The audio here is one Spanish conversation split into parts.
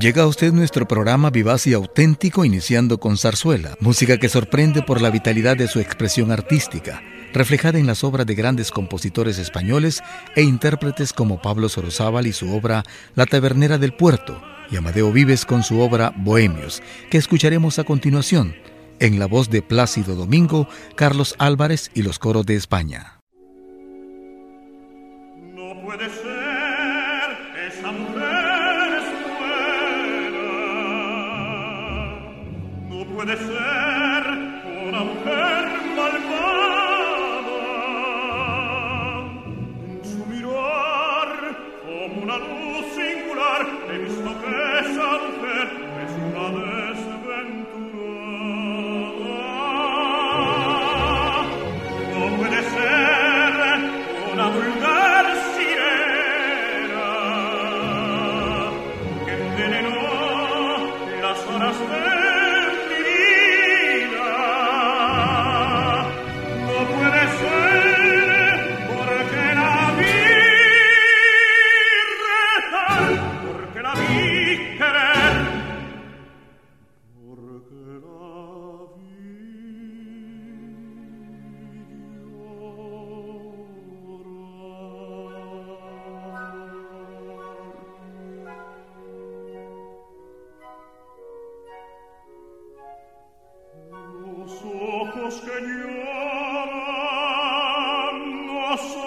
Llega a usted nuestro programa vivaz y auténtico iniciando con zarzuela, música que sorprende por la vitalidad de su expresión artística, reflejada en las obras de grandes compositores españoles e intérpretes como Pablo Sorozábal y su obra La Tabernera del Puerto, y Amadeo Vives con su obra Bohemios, que escucharemos a continuación, en la voz de Plácido Domingo, Carlos Álvarez y los coros de España. No puede ser puede ser Augustus geniam nostrum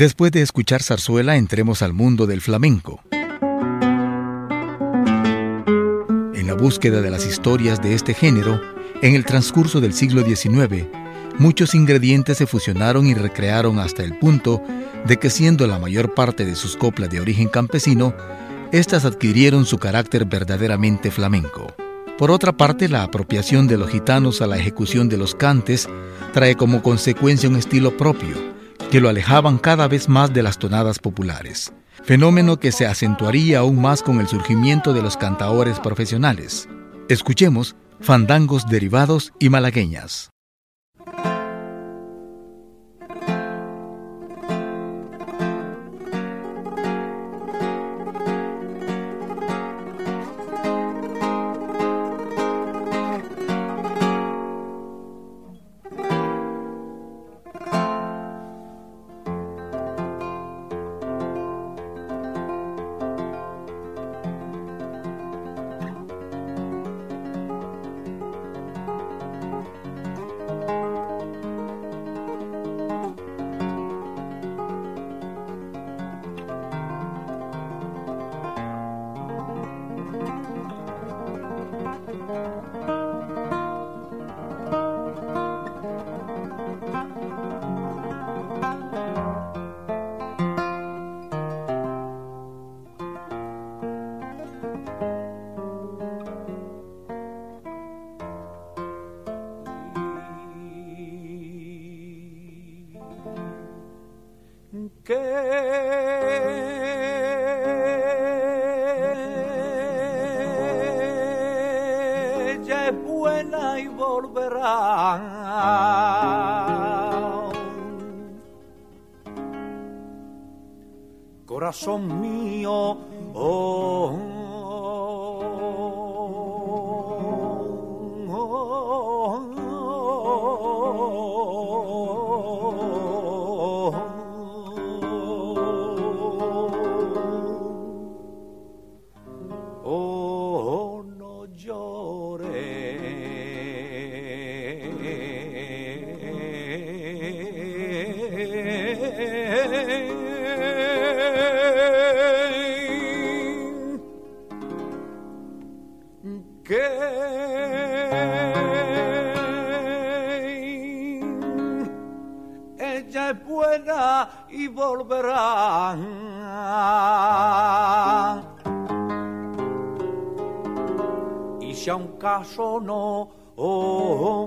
Después de escuchar zarzuela, entremos al mundo del flamenco. En la búsqueda de las historias de este género, en el transcurso del siglo XIX, muchos ingredientes se fusionaron y recrearon hasta el punto de que siendo la mayor parte de sus coplas de origen campesino, éstas adquirieron su carácter verdaderamente flamenco. Por otra parte, la apropiación de los gitanos a la ejecución de los cantes trae como consecuencia un estilo propio, que lo alejaban cada vez más de las tonadas populares, fenómeno que se acentuaría aún más con el surgimiento de los cantaores profesionales. Escuchemos fandangos derivados y malagueñas. Corazón mío, y volverán. Y si a un caso no oh,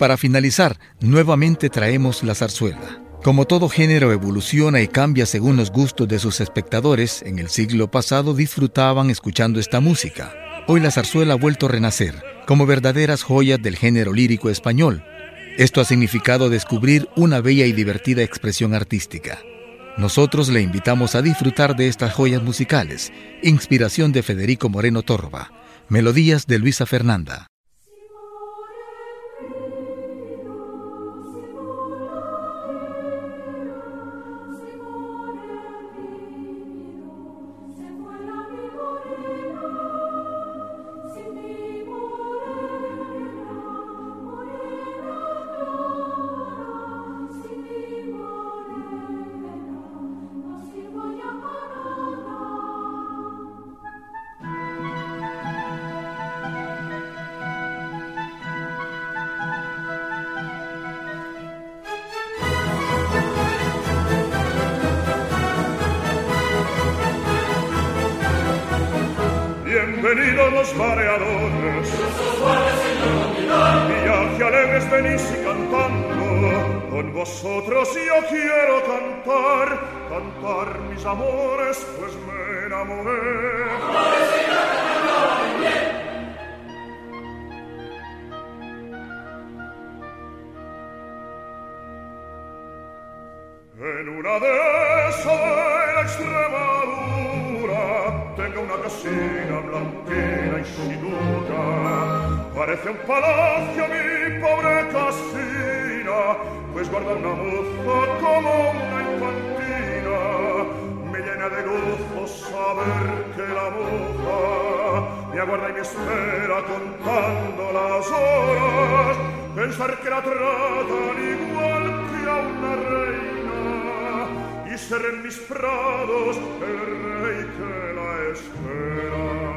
para finalizar, nuevamente traemos la zarzuela. Como todo género evoluciona y cambia según los gustos de sus espectadores, en el siglo pasado disfrutaban escuchando esta música. Hoy la zarzuela ha vuelto a renacer, como verdaderas joyas del género lírico español. Esto ha significado descubrir una bella y divertida expresión artística. Nosotros le invitamos a disfrutar de estas joyas musicales, inspiración de Federico Moreno Torba, melodías de Luisa Fernanda. Los mareadores. Y Viaje alegres venís y cantando, con vosotros yo quiero cantar, cantar mis amores, pues me enamoré. Parece un palacio mi pobre casina. Pues guarda una moza como una infantina. Me llena de gozo saber que la moza me aguarda y me espera contando las horas. Pensar que la tratan igual que a una reina. Y ser en mis prados el rey que la espera.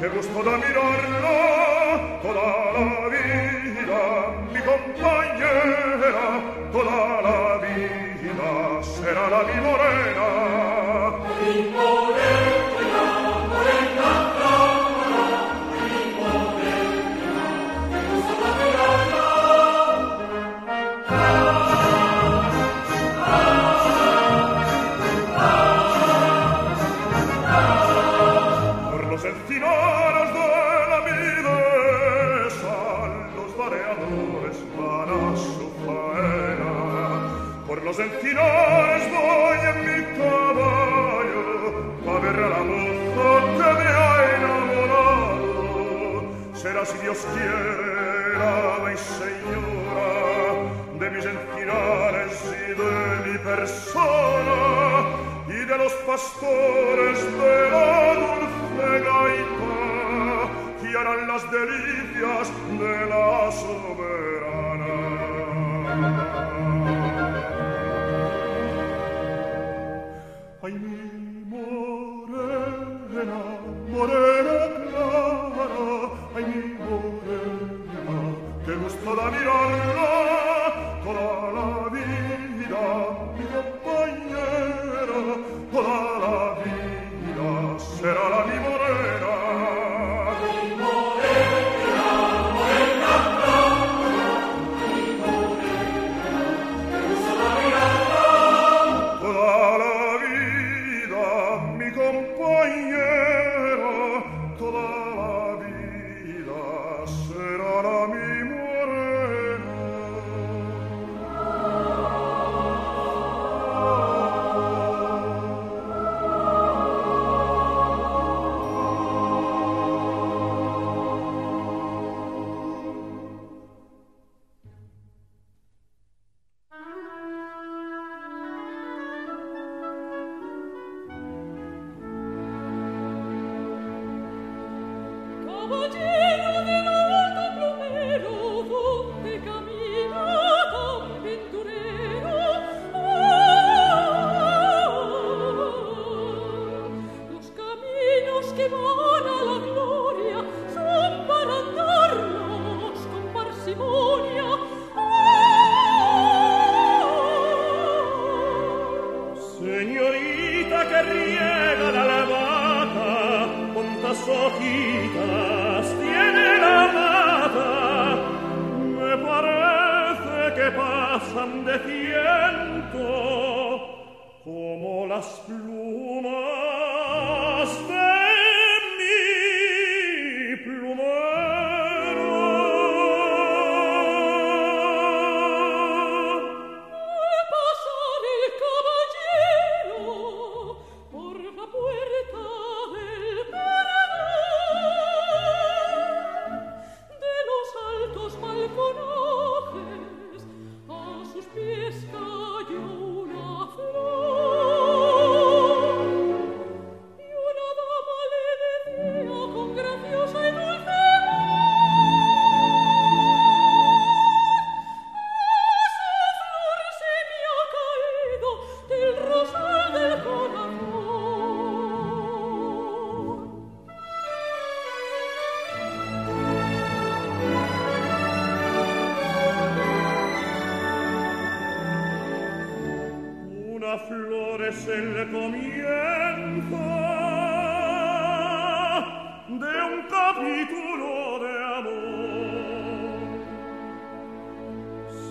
Qué gusto da mirarla toda la vida, mi compañera, toda la vida será la mi morena. Las delicias de la soberana. da mirar pasan de ciento como las plumas es el comienzo de un capítulo de amor.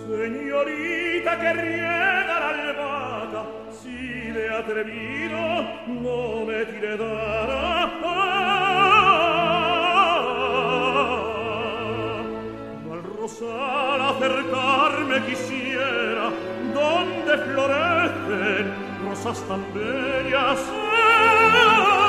Señorita que riega la albahaca, si de atrevido no me tirará. Al rosal acercarme quisiera, donde florece sa stambelia se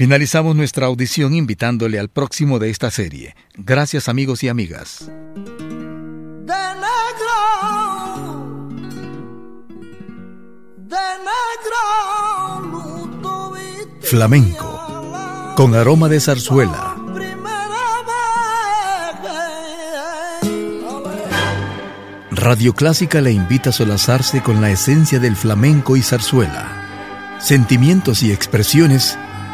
Finalizamos nuestra audición invitándole al próximo de esta serie. Gracias amigos y amigas. de negro, de negro, Flamenco, con aroma de zarzuela. Radio Clásica le invita a solazarse con la esencia del flamenco y zarzuela. Sentimientos y expresiones